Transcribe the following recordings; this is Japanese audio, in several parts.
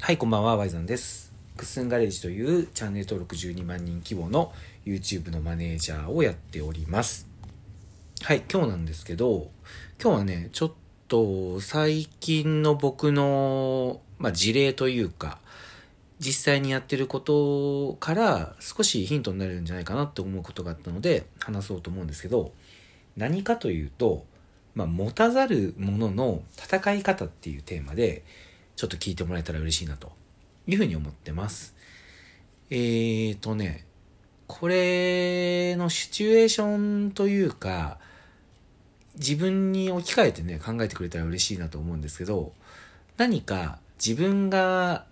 はい、こんばんは、ワイザンです。クッスンガレージというチャンネル登録12万人規模の YouTube のマネージャーをやっております。はい、今日なんですけど、今日はね、ちょっと最近の僕の、まあ、事例というか、実際にやってることから少しヒントになるんじゃないかなって思うことがあったので話そうと思うんですけど、何かというと、まあ、持たざる者の戦い方っていうテーマで、ちょっと聞いてもらえたら嬉しいなというふうに思ってます。えーとね、これのシチュエーションというか、自分に置き換えてね、考えてくれたら嬉しいなと思うんですけど、何か自分が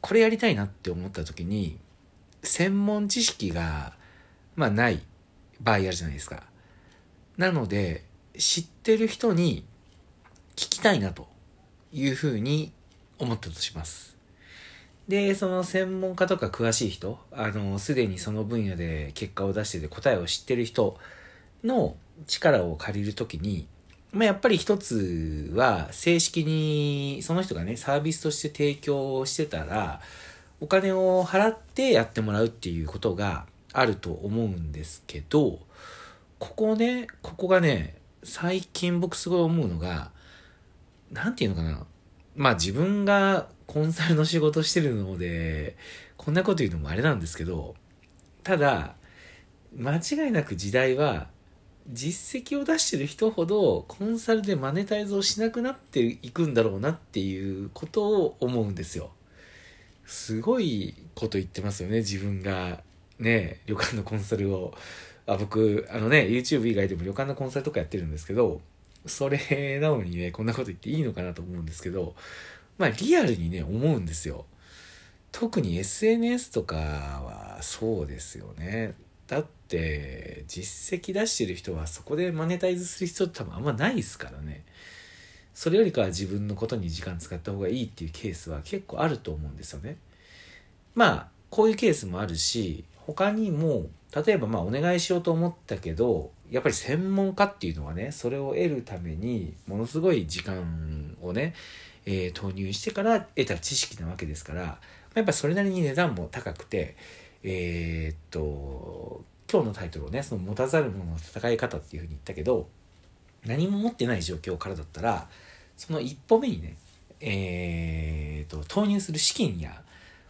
これやりたいなって思った時に、専門知識が、まあない場合あるじゃないですか。なので、知ってる人に聞きたいなというふうに思ったとします。で、その専門家とか詳しい人、あの、すでにその分野で結果を出してて答えを知ってる人の力を借りるときに、まあ、やっぱり一つは正式にその人がね、サービスとして提供してたら、お金を払ってやってもらうっていうことがあると思うんですけど、ここね、ここがね、最近僕すごい思うのが、なんていうのかな。まあ自分がコンサルの仕事してるので、こんなこと言うのもあれなんですけど、ただ、間違いなく時代は、実績を出してる人ほどコンサルでマネタイズをしなくなっていくんだろうなっていうことを思うんですよ。すごいこと言ってますよね、自分がね、旅館のコンサルを。あ僕、あのね、YouTube 以外でも旅館のコンサルとかやってるんですけど、それなのにね、こんなこと言っていいのかなと思うんですけど、まあリアルにね、思うんですよ。特に SNS とかはそうですよね。だって、実績出してる人はそこでマネタイズする必要って多分あんまないですからね。それよりかは自分のことに時間使った方がいいっていうケースは結構あると思うんですよね。まあ、こういうケースもあるし、他にも、例えばまあお願いしようと思ったけど、やっぱり専門家っていうのはね、それを得るために、ものすごい時間をね、えー投入してから得た知識なわけですから、やっぱそれなりに値段も高くて、えーっと、今日のタイトルをね、その持たざる者の戦い方っていうふうに言ったけど、何も持ってない状況からだったら、その一歩目にね、えーっと、投入する資金や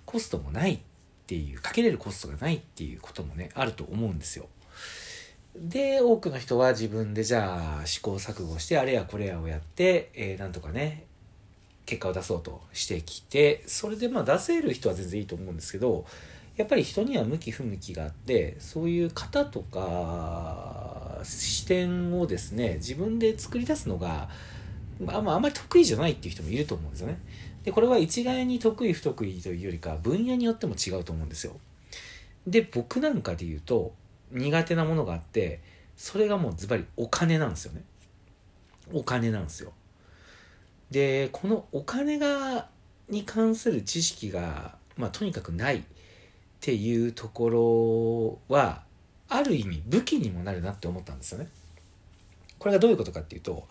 コストもないっていう、かけれるコストがないっていうこともね、あると思うんですよ。で、多くの人は自分でじゃあ試行錯誤して、あれやこれやをやって、えーなんとかね、結果を出そうとしてきて、それでまあ出せる人は全然いいと思うんですけど、やっぱり人には向き不向きがあって、そういう型とか視点をですね、自分で作り出すのが、まあ、あんまり得意じゃないっていう人もいると思うんですよね。で、これは一概に得意不得意というよりか、分野によっても違うと思うんですよ。で、僕なんかで言うと、苦手なものがあって、それがもうズバリお金なんですよね。お金なんですよ。で、このお金が、に関する知識が、まあとにかくないっていうところは、ある意味武器にもなるなって思ったんですよね。これがどういうことかっていうと、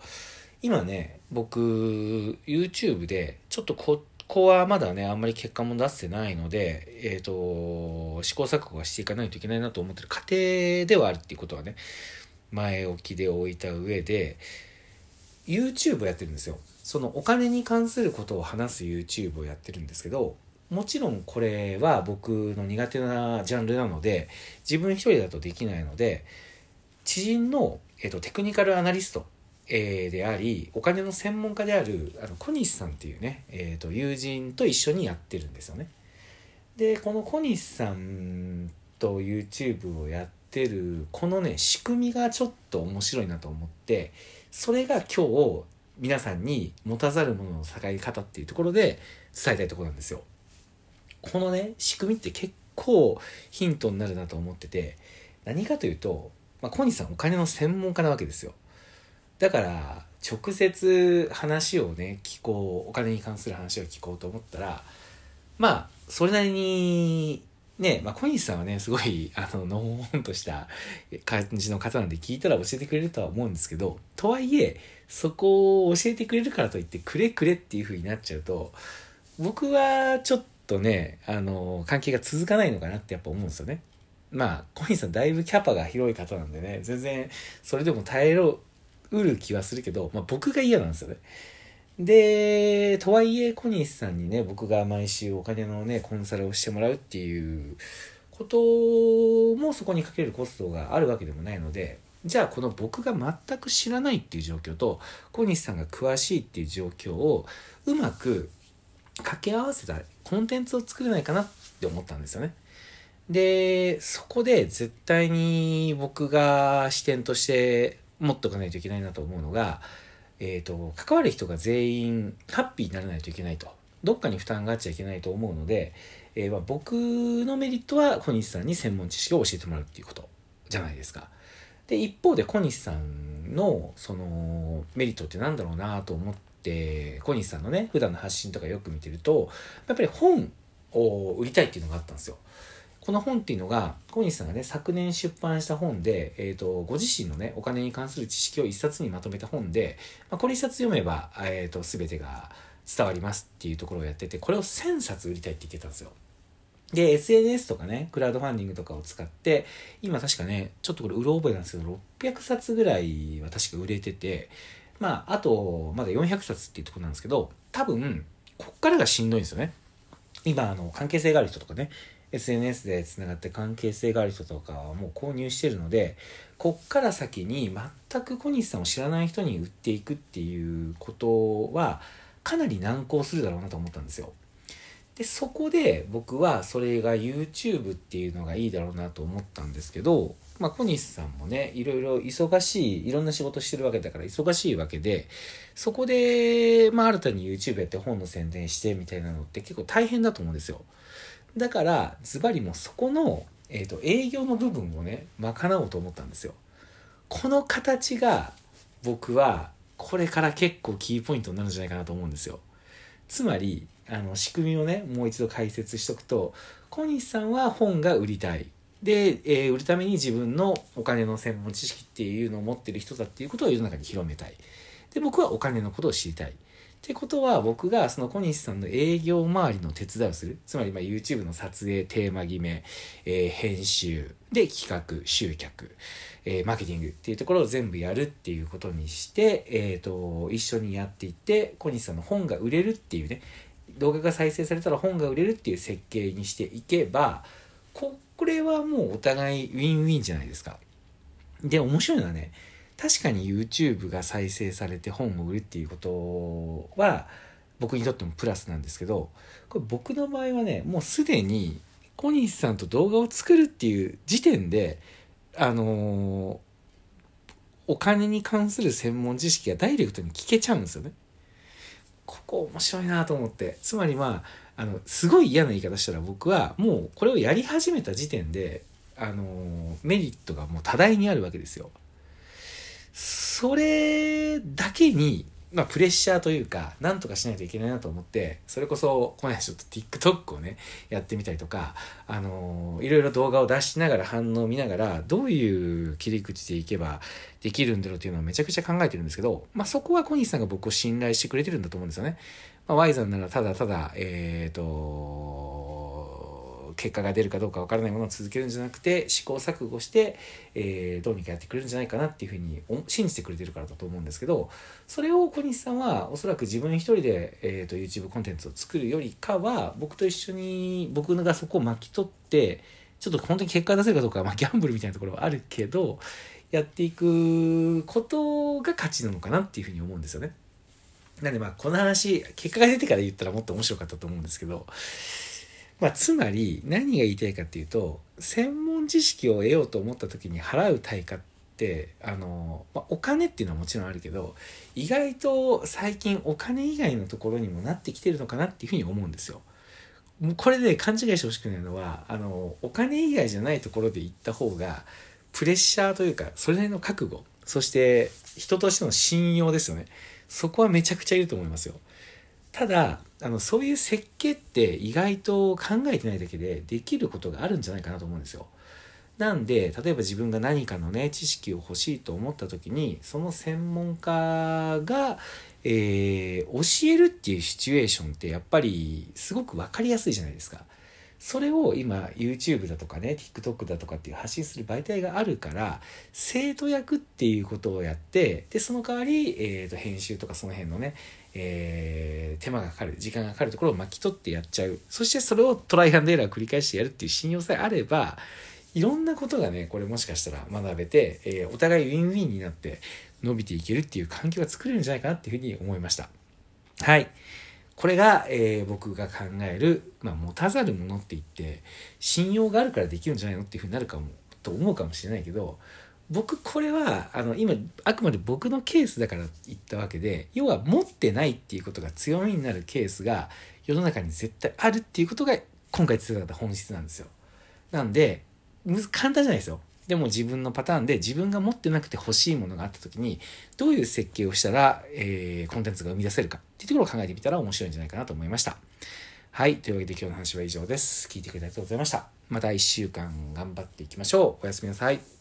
今ね、僕、YouTube で、ちょっとこっこはまだね、あんまり結果も出せてないので、えっ、と、試行錯誤はしていかないといけないなと思ってる過程ではあるっていうことはね、前置きで置いた上で、YouTube やってるんですよ。そのお金に関することを話す YouTube をやってるんですけど、もちろんこれは僕の苦手なジャンルなので、自分一人だとできないので、知人の、えっとテクニカルアナリスト、えーであり、お金の専門家であるあの小西さんっていうね、えっと友人と一緒にやってるんですよね。で、この小西さんと YouTube をやってる、このね、仕組みがちょっと面白いなと思って、それが今日、皆さんに持たざる者の戦い方っていうところで伝えたいところなんですよ。このね、仕組みって結構ヒントになるなと思ってて、何かというと、まあ、小西さんお金の専門家なわけですよ。だから、直接話をね、聞こう、お金に関する話を聞こうと思ったら、まあ、それなりに、ね、まあ、小西さんはね、すごい、あの、のほほんとした感じの方なんで聞いたら教えてくれるとは思うんですけど、とはいえ、そこを教えてくれるからといって、くれくれっていう風になっちゃうと、僕はちょっとね、あの、関係が続かないのかなってやっぱ思うんですよね。まあ、小西さんだいぶキャパが広い方なんでね、全然それでも耐えろ、うる気はするけど、まあ僕が嫌なんですよね。で、とはいえ小西さんにね、僕が毎週お金のね、コンサルをしてもらうっていうこともそこにかけるコストがあるわけでもないので、じゃあこの僕が全く知らないっていう状況と小西さんが詳しいっていう状況をうまく掛け合わせたコンテンツを作れないかなって思ったんですよね。で、そこで絶対に僕が視点として持っておかないといけないなと思うのが、えっ、ー、と、関わる人が全員ハッピーにならないといけないと。どっかに負担があっちゃいけないと思うので、えー、まあ、僕のメリットは小西さんに専門知識を教えてもらうっていうことじゃないですか。で、一方で小西さんのそのメリットって何だろうなと思って、小西さんのね、普段の発信とかよく見てると、やっぱり本を売りたいっていうのがあったんですよ。この本っていうのが、小西さんがね、昨年出版した本で、えっ、ー、と、ご自身のね、お金に関する知識を一冊にまとめた本で、まあ、これ一冊読めば、えっ、ー、と、すべてが伝わりますっていうところをやってて、これを1000冊売りたいって言ってたんですよ。で、SNS とかね、クラウドファンディングとかを使って、今確かね、ちょっとこれ売る覚えなんですけど、600冊ぐらいは確か売れてて、まあ、あと、まだ400冊っていうとこなんですけど、多分、こっからがしんどいんですよね。今、あの、関係性がある人とかね、SNS で繋がって関係性がある人とかはもう購入してるので、こっから先に全く小西さんを知らない人に売っていくっていうことは、かなり難航するだろうなと思ったんですよ。で、そこで僕はそれが YouTube っていうのがいいだろうなと思ったんですけど、まあ、小西さんもね、いろいろ忙しい、いろんな仕事してるわけだから忙しいわけで、そこで、まあ、新たに YouTube やって本の宣伝してみたいなのって結構大変だと思うんですよ。だから、ズバリもそこの、えっ、ー、と、営業の部分をね、賄おうと思ったんですよ。この形が、僕は、これから結構キーポイントになるんじゃないかなと思うんですよ。つまり、あの、仕組みをね、もう一度解説しとくと、小西さんは本が売りたい。で、えー、売るために自分のお金の専門知識っていうのを持ってる人だっていうことを世の中に広めたい。で、僕はお金のことを知りたい。ってことは僕がその小西さんの営業周りの手伝いをする。つまりま YouTube の撮影、テーマ決め、えー、編集、で企画、集客、えー、マーケティングっていうところを全部やるっていうことにして、えっ、ー、と、一緒にやっていって、小西さんの本が売れるっていうね、動画が再生されたら本が売れるっていう設計にしていけば、これはもうお互いウィンウィンじゃないですか。で、面白いのはね、確かに YouTube が再生されて本を売るっていうことは、僕にとってもプラスなんですけど、これ僕の場合はね、もうすでに小西さんと動画を作るっていう時点で、あのー、お金に関する専門知識がダイレクトに聞けちゃうんですよね。ここ面白いなと思って。つまりまあ、あの、すごい嫌な言い方したら僕はもうこれをやり始めた時点で、あの、メリットがもう多大にあるわけですよ。それだけにまあ、プレッシャーというか、なんとかしないといけないなと思って、それこそ、この間ちょっと TikTok をね、やってみたりとか、あのー、いろいろ動画を出しながら反応を見ながら、どういう切り口でいけばできるんだろうっていうのをめちゃくちゃ考えてるんですけど、まあ、そこは小西さんが僕を信頼してくれてるんだと思うんですよね。まあ、Y さんならただただ、えっ、ー、と、結果が出るかどうかわからないものを続けるんじゃなくて試行錯誤して、えー、どうにかやってくれるんじゃないかなっていうふうに信じてくれてるからだと思うんですけどそれを小西さんはおそらく自分一人で、えーと、YouTube コンテンツを作るよりかは僕と一緒に僕がそこを巻き取ってちょっと本当に結果出せるかどうか、まあ、ギャンブルみたいなところはあるけどやっていくことが価値なのかなっていうふうに思うんですよね。なんでまあこの話結果が出てから言ったらもっと面白かったと思うんですけどまあ、つまり何が言いたいかっていうと専門知識を得ようと思った時に払う対価ってあの、まあ、お金っていうのはもちろんあるけど意外と最近お金以外のところにもなってきてるのかなっていうふうに思うんですよ。もうこれで勘違いしてほしくないのはあのお金以外じゃないところで行った方がプレッシャーというかそれなりの覚悟そして人としての信用ですよねそこはめちゃくちゃいると思いますよ。ただあのそういう設計って意外と考えてないだけでできることがあるんじゃないかなと思うんですよ。なんで例えば自分が何かのね知識を欲しいと思った時にその専門家が、えー、教えるっていうシチュエーションってやっぱりすごく分かりやすいじゃないですか。それを今 YouTube だとかね TikTok だとかっていう発信する媒体があるから生徒役っていうことをやってでその代わり、えー、と編集とかその辺のね、えー、手間がかかる時間がかかるところを巻き取ってやっちゃうそしてそれをトライアンドエラーを繰り返してやるっていう信用さえあればいろんなことがねこれもしかしたら学べて、えー、お互いウィンウィンになって伸びていけるっていう環境が作れるんじゃないかなっていうふうに思いました。はい。これが、えー、僕が考える、まあ、持たざるものって言って、信用があるからできるんじゃないのっていうふうになるかも、と思うかもしれないけど、僕これは、あの、今、あくまで僕のケースだから言ったわけで、要は持ってないっていうことが強みになるケースが世の中に絶対あるっていうことが今回伝えた本質なんですよ。なんで、簡単じゃないですよ。でも自分のパターンで自分が持ってなくて欲しいものがあった時にどういう設計をしたら、えー、コンテンツが生み出せるかっていうところを考えてみたら面白いんじゃないかなと思いました。はい。というわけで今日の話は以上です。聞いてくれてありがとうございました。また一週間頑張っていきましょう。おやすみなさい。